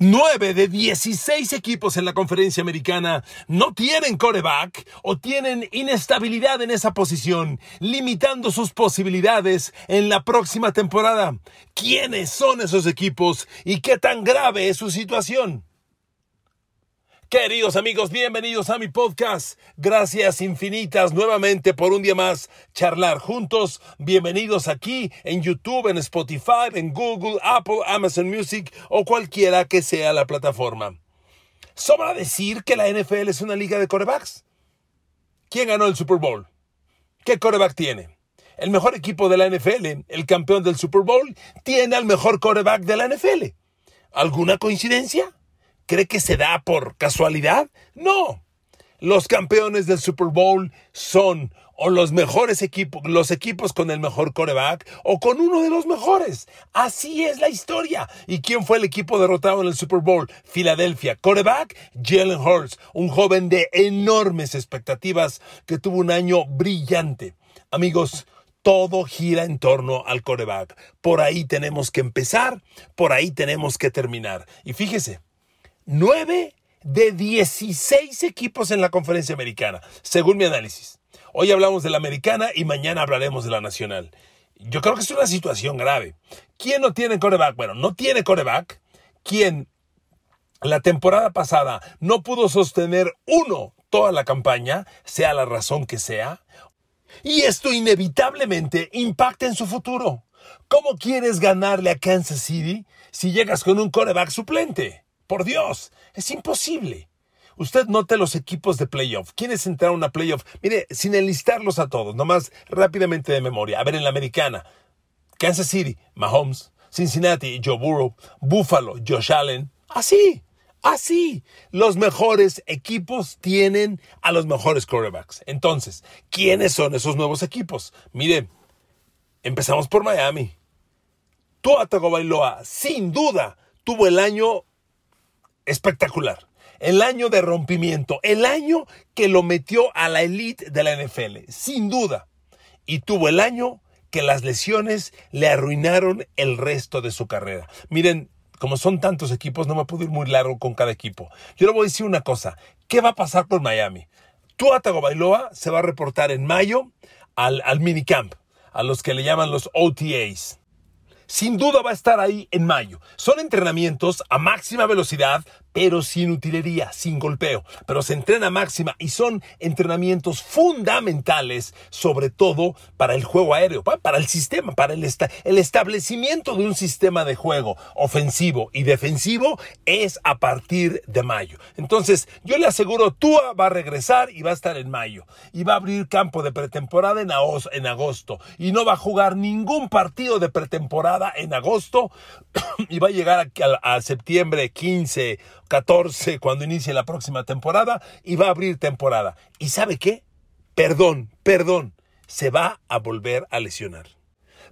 9 de 16 equipos en la conferencia americana no tienen coreback o tienen inestabilidad en esa posición, limitando sus posibilidades en la próxima temporada. ¿Quiénes son esos equipos y qué tan grave es su situación? Queridos amigos, bienvenidos a mi podcast. Gracias infinitas nuevamente por un día más charlar juntos. Bienvenidos aquí en YouTube, en Spotify, en Google, Apple, Amazon Music o cualquiera que sea la plataforma. Sobra decir que la NFL es una liga de corebacks. ¿Quién ganó el Super Bowl? ¿Qué coreback tiene? El mejor equipo de la NFL, el campeón del Super Bowl, tiene al mejor coreback de la NFL. ¿Alguna coincidencia? ¿Cree que se da por casualidad? No. Los campeones del Super Bowl son o los mejores equipos, los equipos con el mejor coreback o con uno de los mejores. Así es la historia. ¿Y quién fue el equipo derrotado en el Super Bowl? Filadelfia. Coreback, Jalen Hurts, un joven de enormes expectativas que tuvo un año brillante. Amigos, todo gira en torno al coreback. Por ahí tenemos que empezar, por ahí tenemos que terminar. Y fíjese, 9 de 16 equipos en la conferencia americana, según mi análisis. Hoy hablamos de la americana y mañana hablaremos de la nacional. Yo creo que es una situación grave. ¿Quién no tiene coreback? Bueno, no tiene coreback. ¿Quién la temporada pasada no pudo sostener uno toda la campaña, sea la razón que sea. Y esto inevitablemente impacta en su futuro. ¿Cómo quieres ganarle a Kansas City si llegas con un coreback suplente? Por Dios, es imposible. Usted note los equipos de playoff. ¿Quiénes entraron a playoff? Mire, sin enlistarlos a todos, nomás rápidamente de memoria. A ver, en la americana. Kansas City, Mahomes. Cincinnati, Joe Burrow. Buffalo, Josh Allen. Así, así. Los mejores equipos tienen a los mejores quarterbacks. Entonces, ¿quiénes son esos nuevos equipos? Mire, empezamos por Miami. Tua Tagovailoa, sin duda, tuvo el año espectacular. El año de rompimiento, el año que lo metió a la elite de la NFL, sin duda. Y tuvo el año que las lesiones le arruinaron el resto de su carrera. Miren, como son tantos equipos, no me puedo ir muy largo con cada equipo. Yo le voy a decir una cosa. ¿Qué va a pasar con Miami? Tua Tagovailoa se va a reportar en mayo al, al minicamp, a los que le llaman los OTAs sin duda va a estar ahí en mayo. Son entrenamientos a máxima velocidad pero sin utilería, sin golpeo. Pero se entrena máxima y son entrenamientos fundamentales, sobre todo para el juego aéreo, para el sistema, para el, el establecimiento de un sistema de juego ofensivo y defensivo es a partir de mayo. Entonces, yo le aseguro, Tua va a regresar y va a estar en mayo. Y va a abrir campo de pretemporada en, agosto. Y no va a jugar ningún partido de pretemporada en agosto. y va a llegar a, a septiembre 15 14 cuando inicie la próxima temporada y va a abrir temporada. ¿Y sabe qué? Perdón, perdón, se va a volver a lesionar.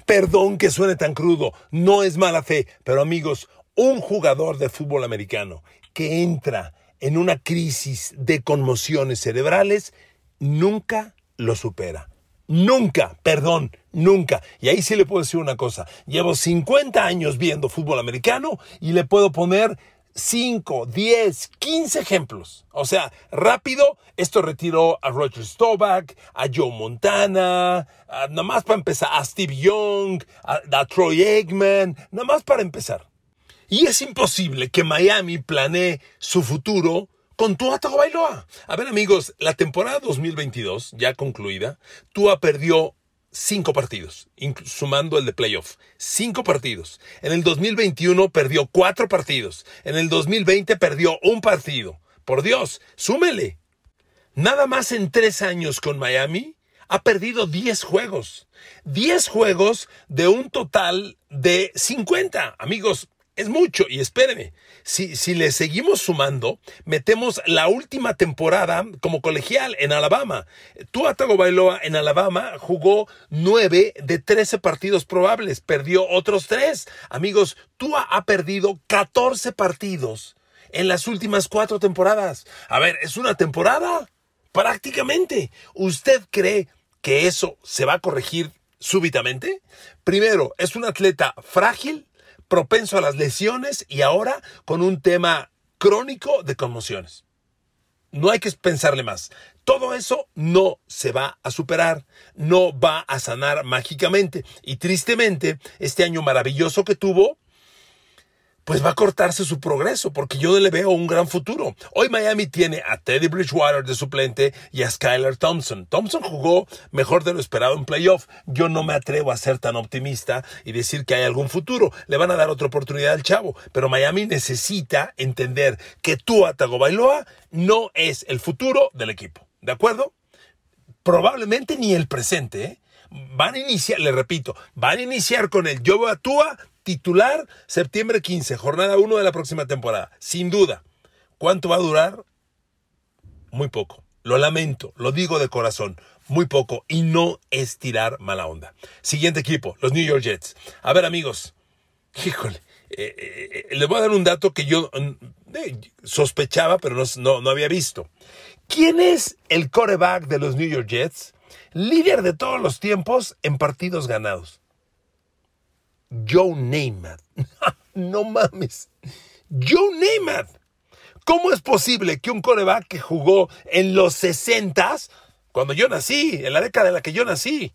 Perdón que suene tan crudo, no es mala fe, pero amigos, un jugador de fútbol americano que entra en una crisis de conmociones cerebrales nunca lo supera. Nunca, perdón, nunca. Y ahí sí le puedo decir una cosa. Llevo 50 años viendo fútbol americano y le puedo poner 5, 10, 15 ejemplos. O sea, rápido, esto retiró a Roger Staubach, a Joe Montana, nada más para empezar, a Steve Young, a, Troy Eggman, nada más para empezar. Y es imposible que Miami planee su futuro con Tua Tagovailoa. A ver, amigos, la temporada 2022, ya concluida, Tua perdió cinco partidos, sumando el de playoff. Cinco partidos. En el 2021 perdió cuatro partidos. En el 2020 perdió un partido. Por Dios, súmele. Nada más en tres años con Miami ha perdido 10 juegos. 10 juegos de un total de 50. Amigos, es mucho. Y espérenme, si, si le seguimos sumando, metemos la última temporada como colegial en Alabama. Tua Bailoa en Alabama jugó 9 de 13 partidos probables, perdió otros 3. Amigos, Tua ha perdido 14 partidos en las últimas cuatro temporadas. A ver, ¿es una temporada? Prácticamente. ¿Usted cree que eso se va a corregir súbitamente? Primero, es un atleta frágil, propenso a las lesiones y ahora con un tema crónico de conmociones. No hay que pensarle más. Todo eso no se va a superar, no va a sanar mágicamente. Y tristemente, este año maravilloso que tuvo, pues va a cortarse su progreso, porque yo le veo un gran futuro. Hoy Miami tiene a Teddy Bridgewater de suplente y a Skylar Thompson. Thompson jugó mejor de lo esperado en playoff. Yo no me atrevo a ser tan optimista y decir que hay algún futuro. Le van a dar otra oportunidad al chavo, pero Miami necesita entender que Tua Tagovailoa no es el futuro del equipo. ¿De acuerdo? Probablemente ni el presente, ¿eh? Van a iniciar, le repito, van a iniciar con el yo Tua titular septiembre 15, jornada 1 de la próxima temporada, sin duda. ¿Cuánto va a durar? Muy poco. Lo lamento, lo digo de corazón, muy poco y no es tirar mala onda. Siguiente equipo, los New York Jets. A ver amigos, híjole, eh, eh, eh, les voy a dar un dato que yo sospechaba pero no, no había visto. ¿Quién es el coreback de los New York Jets? Líder de todos los tiempos en partidos ganados. Joe Namath. no mames. Joe Namath. ¿Cómo es posible que un coreback que jugó en los 60 cuando yo nací, en la década en la que yo nací,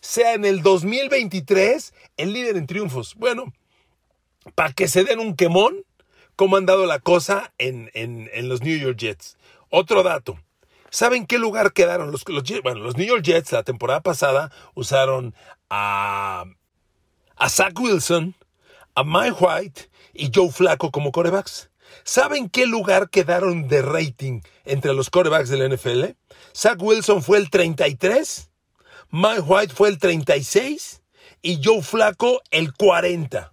sea en el 2023 el líder en triunfos? Bueno, para que se den un quemón, cómo han dado la cosa en, los New York Jets. Otro dato. ¿Saben qué lugar quedaron los, los, bueno, los New York Jets la temporada pasada usaron a a Zach Wilson, a Mike White y Joe Flacco como corebacks. ¿Saben qué lugar quedaron de rating entre los corebacks de la NFL? Zach Wilson fue el 33, Mike White fue el 36 y Joe Flacco el 40.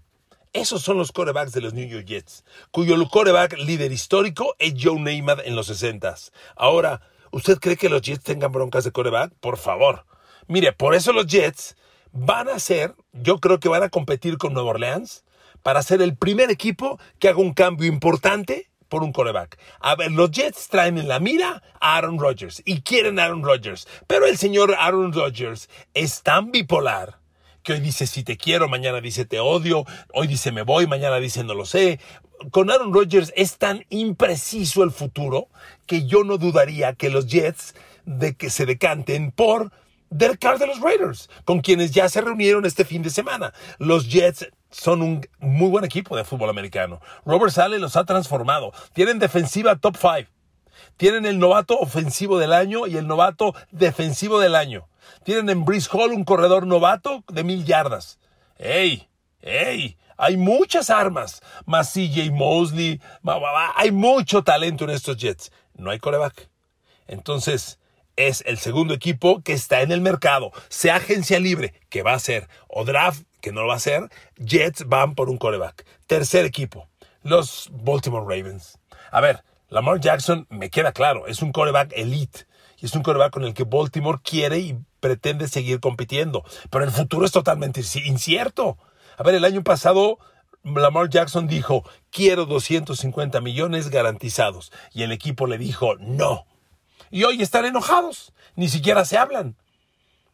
Esos son los corebacks de los New York Jets, cuyo coreback líder histórico es Joe Namath en los 60. Ahora, ¿usted cree que los Jets tengan broncas de coreback? Por favor. Mire, por eso los Jets van a ser, yo creo que van a competir con Nueva Orleans para ser el primer equipo que haga un cambio importante por un coreback. A ver, los Jets traen en la mira a Aaron Rodgers y quieren Aaron Rodgers, pero el señor Aaron Rodgers es tan bipolar que hoy dice si te quiero, mañana dice te odio, hoy dice me voy, mañana dice no lo sé. Con Aaron Rodgers es tan impreciso el futuro que yo no dudaría que los Jets de que se decanten por del Carr de los Raiders, con quienes ya se reunieron este fin de semana. Los Jets son un muy buen equipo de fútbol americano. Robert Sale los ha transformado. Tienen defensiva top 5. Tienen el novato ofensivo del año y el novato defensivo del año. Tienen en Brice Hall un corredor novato de mil yardas. ¡Ey! ¡Ey! Hay muchas armas. Más CJ Mosley. Hay mucho talento en estos Jets. No hay coreback. Entonces, es el segundo equipo que está en el mercado, sea agencia libre, que va a ser, o draft, que no lo va a ser, Jets van por un coreback. Tercer equipo, los Baltimore Ravens. A ver, Lamar Jackson, me queda claro, es un coreback elite. Y es un coreback con el que Baltimore quiere y pretende seguir compitiendo. Pero el futuro es totalmente incierto. A ver, el año pasado Lamar Jackson dijo, quiero 250 millones garantizados. Y el equipo le dijo, no y hoy están enojados, ni siquiera se hablan.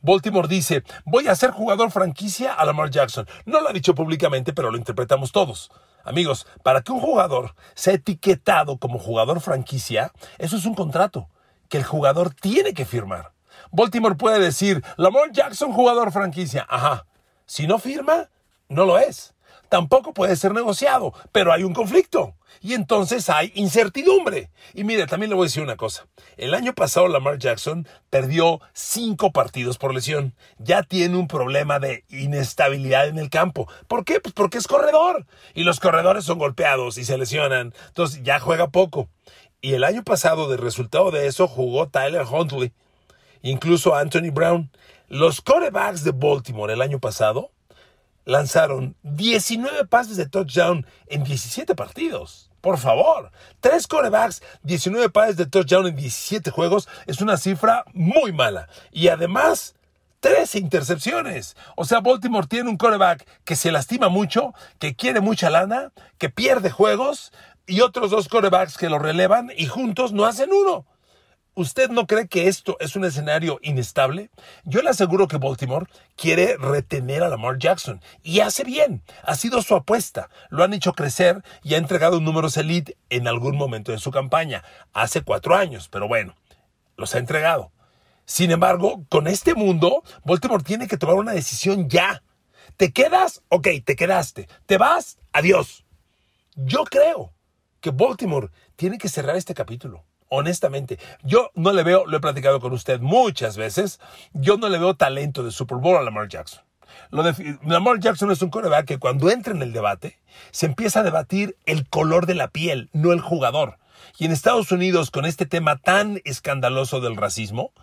Baltimore dice, voy a ser jugador franquicia a Lamar Jackson. No lo ha dicho públicamente, pero lo interpretamos todos. Amigos, para que un jugador sea etiquetado como jugador franquicia, eso es un contrato que el jugador tiene que firmar. Baltimore puede decir, Lamar Jackson jugador franquicia. Ajá. Si no firma, no lo es tampoco puede ser negociado, pero hay un conflicto. Y entonces hay incertidumbre. Y mire, también le voy a decir una cosa. El año pasado Lamar Jackson perdió cinco partidos por lesión. Ya tiene un problema de inestabilidad en el campo. ¿Por qué? Pues porque es corredor. Y los corredores son golpeados y se lesionan. Entonces ya juega poco. Y el año pasado, de resultado de eso, jugó Tyler Huntley. incluso Anthony Brown. Los corebacks de Baltimore el año pasado lanzaron 19 pases de touchdown en 17 partidos. Por favor, tres corebacks, 19 pases de touchdown en 17 juegos es una cifra muy mala. Y además, tres intercepciones. O sea, Baltimore tiene un coreback que se lastima mucho, que quiere mucha lana, que pierde juegos y otros dos corebacks que lo relevan y juntos no hacen uno. ¿Usted no cree que esto es un escenario inestable? Yo le aseguro que Baltimore quiere retener a Lamar Jackson y hace bien. Ha sido su apuesta. Lo han hecho crecer y ha entregado números elite en algún momento de su campaña. Hace cuatro años, pero bueno, los ha entregado. Sin embargo, con este mundo, Baltimore tiene que tomar una decisión ya. ¿Te quedas? Ok, te quedaste. ¿Te vas? Adiós. Yo creo que Baltimore tiene que cerrar este capítulo honestamente, yo no le veo, lo he platicado con usted muchas veces, yo no le veo talento de Super Bowl a Lamar Jackson. Lo Lamar Jackson es un coreback que cuando entra en el debate, se empieza a debatir el color de la piel, no el jugador. Y en Estados Unidos, con este tema tan escandaloso del racismo,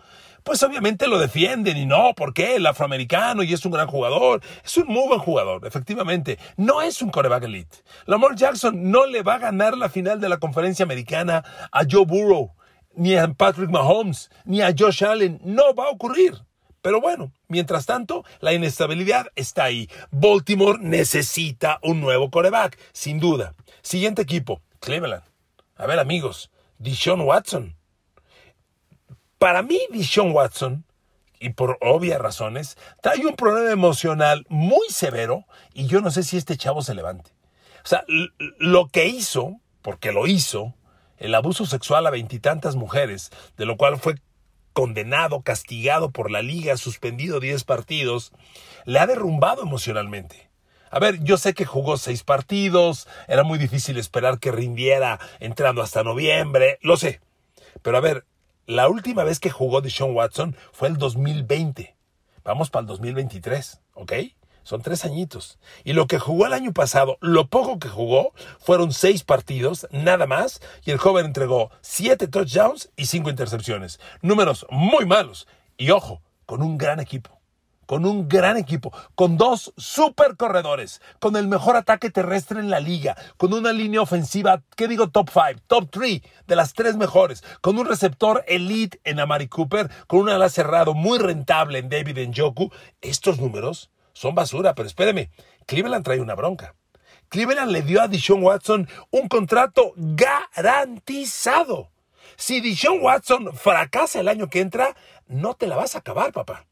pues obviamente lo defienden y no, ¿por qué? El afroamericano y es un gran jugador, es un muy buen jugador, efectivamente, no es un coreback elite. Lamar Jackson no le va a ganar la final de la conferencia americana a Joe Burrow, ni a Patrick Mahomes, ni a Josh Allen, no va a ocurrir. Pero bueno, mientras tanto, la inestabilidad está ahí. Baltimore necesita un nuevo coreback, sin duda. Siguiente equipo, Cleveland. A ver amigos, Deshaun Watson. Para mí, Dishon Watson, y por obvias razones, trae un problema emocional muy severo y yo no sé si este chavo se levante. O sea, lo que hizo, porque lo hizo, el abuso sexual a veintitantas mujeres, de lo cual fue condenado, castigado por la liga, suspendido 10 partidos, le ha derrumbado emocionalmente. A ver, yo sé que jugó seis partidos, era muy difícil esperar que rindiera entrando hasta noviembre, lo sé. Pero a ver, la última vez que jugó Deshaun Watson fue el 2020. Vamos para el 2023, ¿ok? Son tres añitos. Y lo que jugó el año pasado, lo poco que jugó, fueron seis partidos, nada más, y el joven entregó siete touchdowns y cinco intercepciones. Números muy malos. Y ojo, con un gran equipo con un gran equipo, con dos super corredores, con el mejor ataque terrestre en la liga, con una línea ofensiva, ¿qué digo? Top 5, top 3, de las tres mejores, con un receptor elite en Amari Cooper, con un ala cerrado muy rentable en David Njoku. Estos números son basura, pero espéreme, Cleveland trae una bronca. Cleveland le dio a Deshaun Watson un contrato garantizado. Si Deshaun Watson fracasa el año que entra, no te la vas a acabar, papá.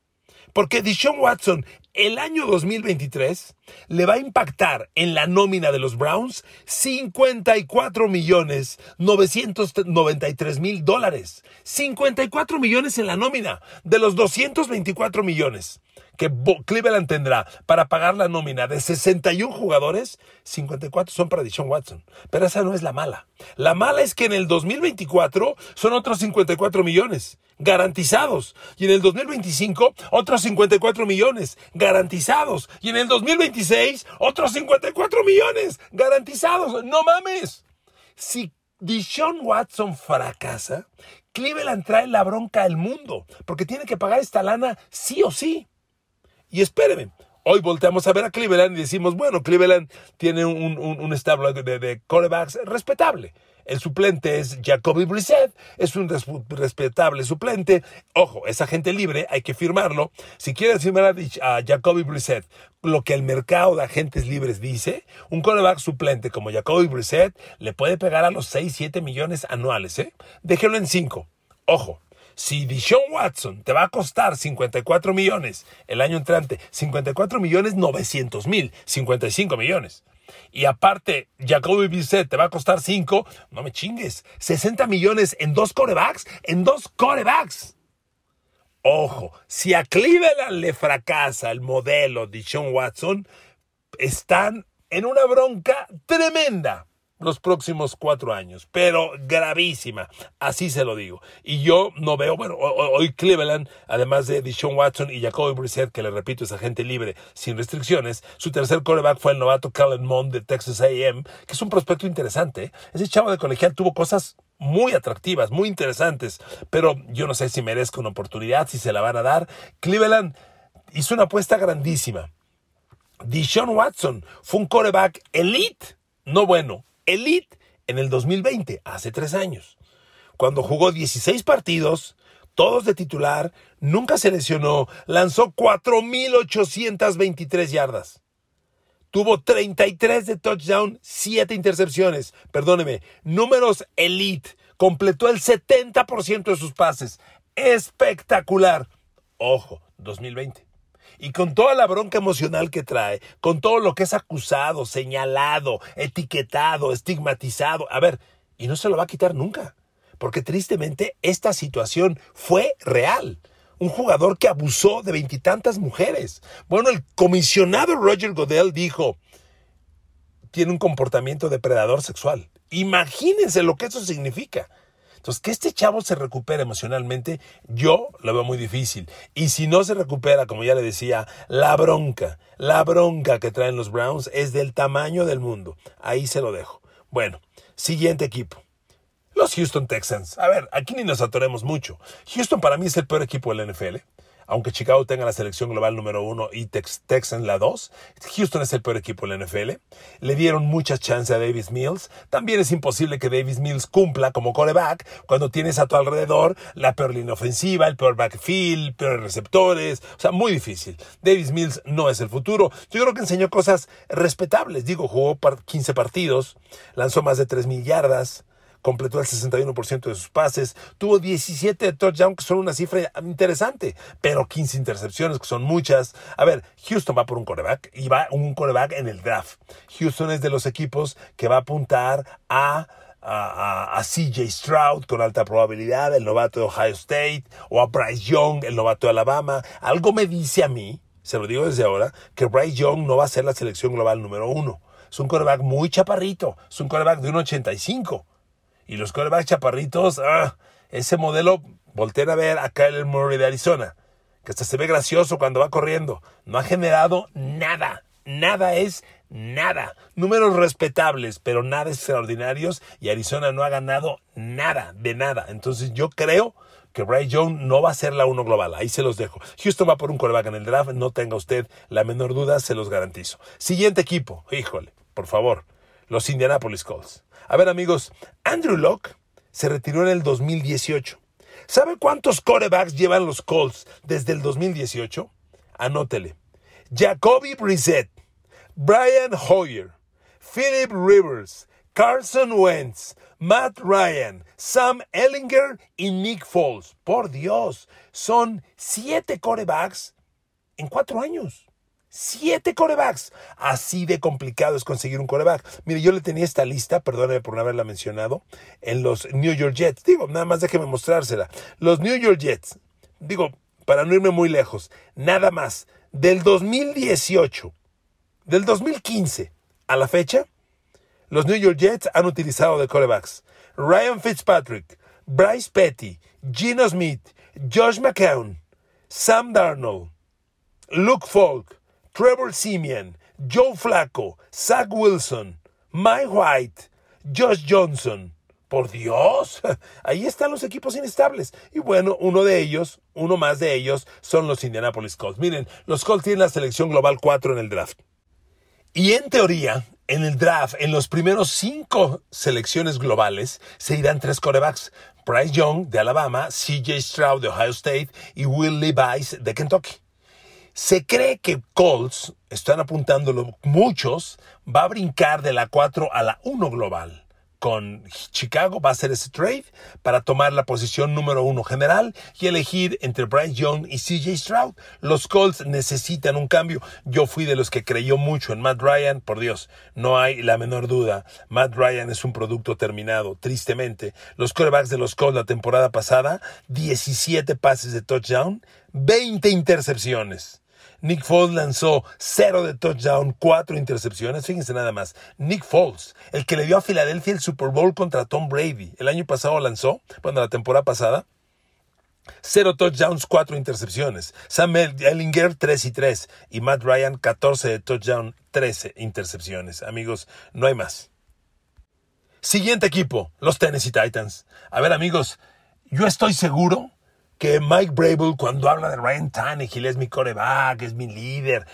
Porque Deshaun Watson el año 2023 le va a impactar en la nómina de los Browns 54 millones 993 mil dólares. 54 millones en la nómina de los 224 millones que Cleveland tendrá para pagar la nómina de 61 jugadores, 54 son para Deshaun Watson. Pero esa no es la mala. La mala es que en el 2024 son otros 54 millones garantizados. Y en el 2025 otros 54 millones garantizados. Y en el 2026 otros 54 millones garantizados. No mames. Si Deshaun Watson fracasa, Cleveland trae la bronca al mundo, porque tiene que pagar esta lana sí o sí. Y espérenme, hoy volteamos a ver a Cleveland y decimos, bueno, Cleveland tiene un, un, establo de, de corebacks respetable. El suplente es Jacoby Brissett, es un respetable suplente. Ojo, esa gente libre, hay que firmarlo. Si quieres firmar a, Jacoby Brissett lo que el mercado de agentes libres dice, un coreback suplente como Jacoby Brissett le puede pegar a los 6, 7 millones anuales. ¿eh? Déjenlo en 5. Ojo, si Deshaun Watson te va a costar 54 millones el año entrante, 54 millones 900 mil, 55 millones. Y aparte, Jacoby Bissett te va a costar 5, no me chingues, 60 millones en dos corebacks, en dos corebacks. Ojo, si a Cleveland le fracasa el modelo de Sean Watson, están en una bronca tremenda los próximos cuatro años, pero gravísima, así se lo digo. Y yo no veo, bueno, hoy Cleveland, además de Deshaun Watson y Jacoby Brissett, que le repito es agente libre sin restricciones, su tercer coreback fue el novato Kellen Mond de Texas A&M, que es un prospecto interesante. Ese chavo de colegial tuvo cosas muy atractivas, muy interesantes, pero yo no sé si merezco una oportunidad, si se la van a dar. Cleveland hizo una apuesta grandísima. Dishon Watson fue un coreback elite, no bueno, elite en el 2020, hace tres años, cuando jugó 16 partidos, todos de titular, nunca se lesionó, lanzó 4.823 yardas. Tuvo 33 de touchdown, 7 intercepciones. Perdóneme, números elite. Completó el 70% de sus pases. Espectacular. Ojo, 2020. Y con toda la bronca emocional que trae, con todo lo que es acusado, señalado, etiquetado, estigmatizado. A ver, y no se lo va a quitar nunca. Porque tristemente esta situación fue real un jugador que abusó de veintitantas mujeres. Bueno, el comisionado Roger Godell dijo, tiene un comportamiento depredador sexual. Imagínense lo que eso significa. Entonces, que este chavo se recupere emocionalmente, yo lo veo muy difícil. Y si no se recupera, como ya le decía, la bronca, la bronca que traen los Browns es del tamaño del mundo. Ahí se lo dejo. Bueno, siguiente equipo. Los Houston Texans. A ver, aquí ni nos atoremos mucho. Houston para mí es el peor equipo del NFL. Aunque Chicago tenga la selección global número uno y Texans la dos, Houston es el peor equipo del NFL. Le dieron muchas chances a Davis Mills. También es imposible que Davis Mills cumpla como coreback cuando tienes a tu alrededor la peor línea ofensiva, el peor backfield, peores receptores. O sea, muy difícil. Davis Mills no es el futuro. Yo creo que enseñó cosas respetables. Digo, jugó 15 partidos, lanzó más de 3.000 yardas completó el 61% de sus pases, tuvo 17 touchdowns, que son una cifra interesante, pero 15 intercepciones, que son muchas. A ver, Houston va por un coreback y va un coreback en el draft. Houston es de los equipos que va a apuntar a a, CJ Stroud con alta probabilidad, el novato de Ohio State, o a Bryce Young, el novato de Alabama. Algo me dice a mí, se lo digo desde ahora, que Bryce Young no va a ser la selección global número uno. Es un coreback muy chaparrito, es un coreback de 1.85. Y los corebacks chaparritos, ah, ese modelo, volteen a ver a Kyler Murray de Arizona, que hasta se ve gracioso cuando va corriendo. No ha generado nada. Nada es nada. Números respetables, pero nada extraordinarios. Y Arizona no ha ganado nada, de nada. Entonces yo creo que Bryce Young no va a ser la uno global. Ahí se los dejo. Houston va por un coreback en el draft. No tenga usted la menor duda, se los garantizo. Siguiente equipo. Híjole, por favor. Los Indianapolis Colts. A ver amigos, Andrew Locke se retiró en el 2018. ¿Sabe cuántos corebacks llevan los Colts desde el 2018? Anótele. Jacoby Brissett, Brian Hoyer, Philip Rivers, Carson Wentz, Matt Ryan, Sam Ellinger y Nick Foles. Por Dios, son siete corebacks en cuatro años. Siete corebacks. Así de complicado es conseguir un coreback. Mire, yo le tenía esta lista, perdóneme por no haberla mencionado, en los New York Jets. Digo, nada más déjeme mostrársela. Los New York Jets, digo, para no irme muy lejos, nada más, del 2018, del 2015 a la fecha, los New York Jets han utilizado de corebacks Ryan Fitzpatrick, Bryce Petty, Gino Smith, Josh McCown, Sam Darnold, Luke Falk, Trevor Simeon, Joe Flacco, Zach Wilson, Mike White, Josh Johnson. Por Dios, ahí están los equipos inestables. Y bueno, uno de ellos, uno más de ellos, son los Indianapolis Colts. Miren, los Colts tienen la selección global 4 en el draft. Y en teoría, en el draft, en los primeros cinco selecciones globales, se irán tres corebacks. Bryce Young de Alabama, CJ Stroud de Ohio State y Will Levis de Kentucky. Se cree que Colts, están apuntándolo muchos, va a brincar de la 4 a la 1 global. Con Chicago va a hacer ese trade para tomar la posición número 1 general y elegir entre Bryce Young y CJ Stroud. Los Colts necesitan un cambio. Yo fui de los que creyó mucho en Matt Ryan. Por Dios, no hay la menor duda. Matt Ryan es un producto terminado, tristemente. Los quarterbacks de los Colts la temporada pasada, 17 pases de touchdown, 20 intercepciones. Nick Foles lanzó cero de touchdown, cuatro intercepciones. Fíjense nada más. Nick Foles, el que le dio a Filadelfia el Super Bowl contra Tom Brady. El año pasado lanzó, bueno, la temporada pasada. Cero touchdowns, cuatro intercepciones. Sam Ellinger, 3 y 3. Y Matt Ryan, 14 de touchdown, 13 intercepciones. Amigos, no hay más. Siguiente equipo, los Tennessee Titans. A ver, amigos, yo estoy seguro que Mike Brable, cuando habla de Ryan Tannehill, es mi coreback, es mi líder,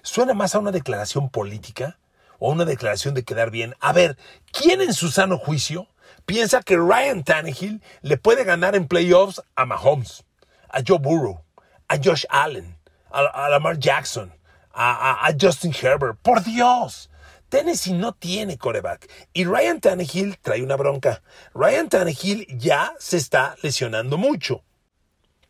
suena más a una declaración política o a una declaración de quedar bien. A ver, ¿quién en su sano juicio piensa que Ryan Tannehill le puede ganar en playoffs a Mahomes, a Joe Burrow, a Josh Allen, a, Lamar Jackson, a, a Justin Herbert? Por Dios. Tennessee no tiene coreback y Ryan Tannehill trae una bronca. Ryan Tannehill ya se está lesionando mucho.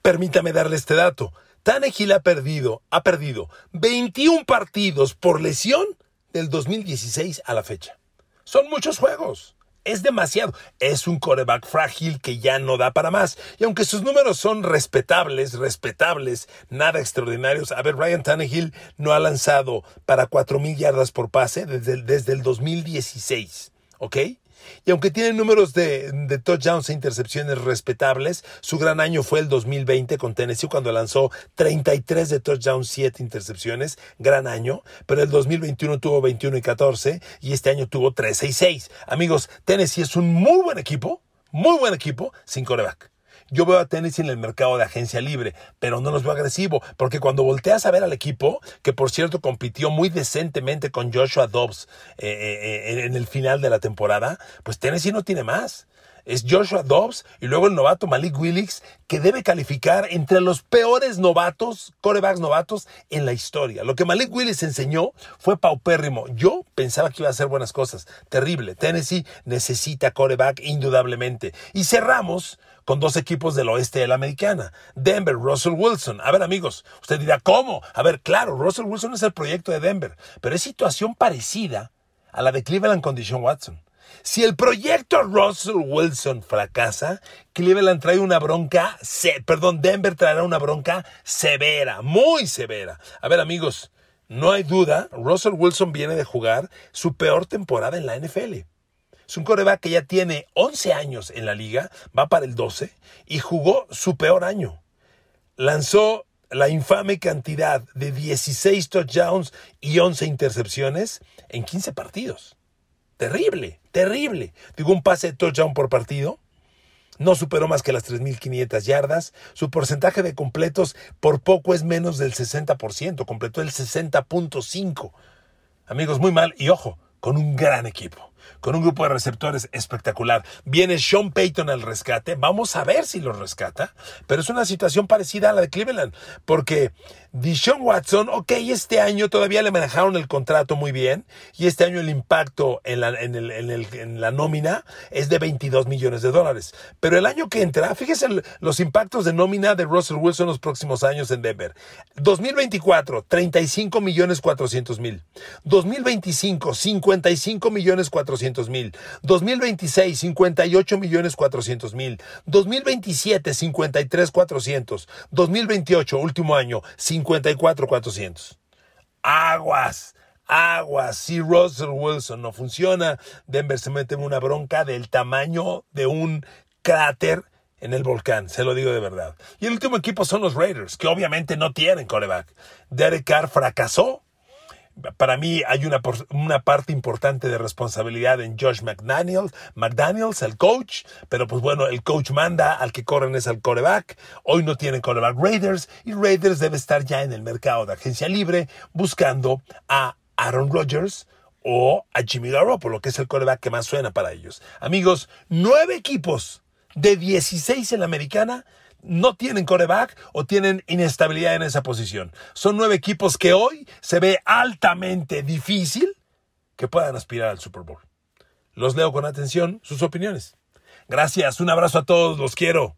Permítame darle este dato. Tannehill ha perdido, ha perdido 21 partidos por lesión del 2016 a la fecha. Son muchos juegos es demasiado. Es un coreback frágil que ya no da para más. Y aunque sus números son respetables, respetables, nada extraordinarios. A ver, Ryan Tannehill no ha lanzado para 4.000 yardas por pase desde el, desde el 2016. ¿Ok? Y aunque tiene números de, touchdowns e intercepciones respetables, su gran año fue el 2020 con Tennessee cuando lanzó 33 de touchdowns, 7 intercepciones, gran año, pero el 2021 tuvo 21 y 14 y este año tuvo 13 y 6. Amigos, Tennessee es un muy buen equipo, muy buen equipo sin coreback. Yo veo a Tennessee en el mercado de agencia libre, pero no los veo agresivo, porque cuando volteas a ver al equipo, que por cierto compitió muy decentemente con Joshua Dobbs eh, eh, eh, en el final de la temporada, pues Tennessee no tiene más es Joshua Dobbs y luego el novato Malik Willis, que debe calificar entre los peores novatos, corebacks novatos en la historia. Lo que Malik Willis enseñó fue paupérrimo. Yo pensaba que iba a hacer buenas cosas. Terrible. Tennessee necesita coreback indudablemente. Y cerramos con dos equipos del oeste de la americana. Denver, Russell Wilson. A ver amigos, usted dirá, ¿cómo? A ver, claro, Russell Wilson es el proyecto de Denver, pero es situación parecida a la de Cleveland con Deshaun Watson. Si el proyecto Russell Wilson fracasa, Cleveland trae una bronca, perdón, Denver traerá una bronca severa, muy severa. A ver amigos, no hay duda, Russell Wilson viene de jugar su peor temporada en la NFL. Es un coreback que ya tiene 11 años en la liga, va para el 12 y jugó su peor año. Lanzó la infame cantidad de 16 touchdowns y 11 intercepciones en 15 partidos. Terrible, terrible. Digo, un pase de touchdown por partido. No superó más que las 3.500 yardas. Su porcentaje de completos por poco es menos del 60%. Completó el 60.5%. Amigos, muy mal. Y ojo, con un gran equipo con un grupo de receptores espectacular. Viene Sean Payton al rescate. Vamos a ver si lo rescata. Pero es una situación parecida a la de Cleveland. Porque Dishon Watson, ok, este año todavía le manejaron el contrato muy bien. Y este año el impacto en la, nómina es de 22 millones de dólares. Pero el año que entra, fíjese los impactos de nómina de Russell Wilson los próximos años en Denver. 2024, 35 millones 400 mil. 2025, 55 millones 400 mil. 2026, 58 millones 400 mil. 2027, 53 400. 2028, último año, 54 400. Aguas. Aguas, si Russell Wilson no funciona, Denver se mete en una bronca del tamaño de un cráter en el volcán, se lo digo de verdad. Y el último equipo son los Raiders, que obviamente no tienen coreback. Derek Carr fracasó para mí hay una, una, parte importante de responsabilidad en Josh McDaniels, McDaniels, el coach, pero pues bueno, el coach manda, al que corren es al coreback. Hoy no tienen coreback Raiders y Raiders debe estar ya en el mercado de agencia libre buscando a Aaron Rodgers o a Jimmy Garoppolo, que es el coreback que más suena para ellos. Amigos, nueve equipos de 16 en la americana no tienen coreback o tienen inestabilidad en esa posición. Son nueve equipos que hoy se ve altamente difícil que puedan aspirar al Super Bowl. Los leo con atención sus opiniones. Gracias, un abrazo a todos, los quiero.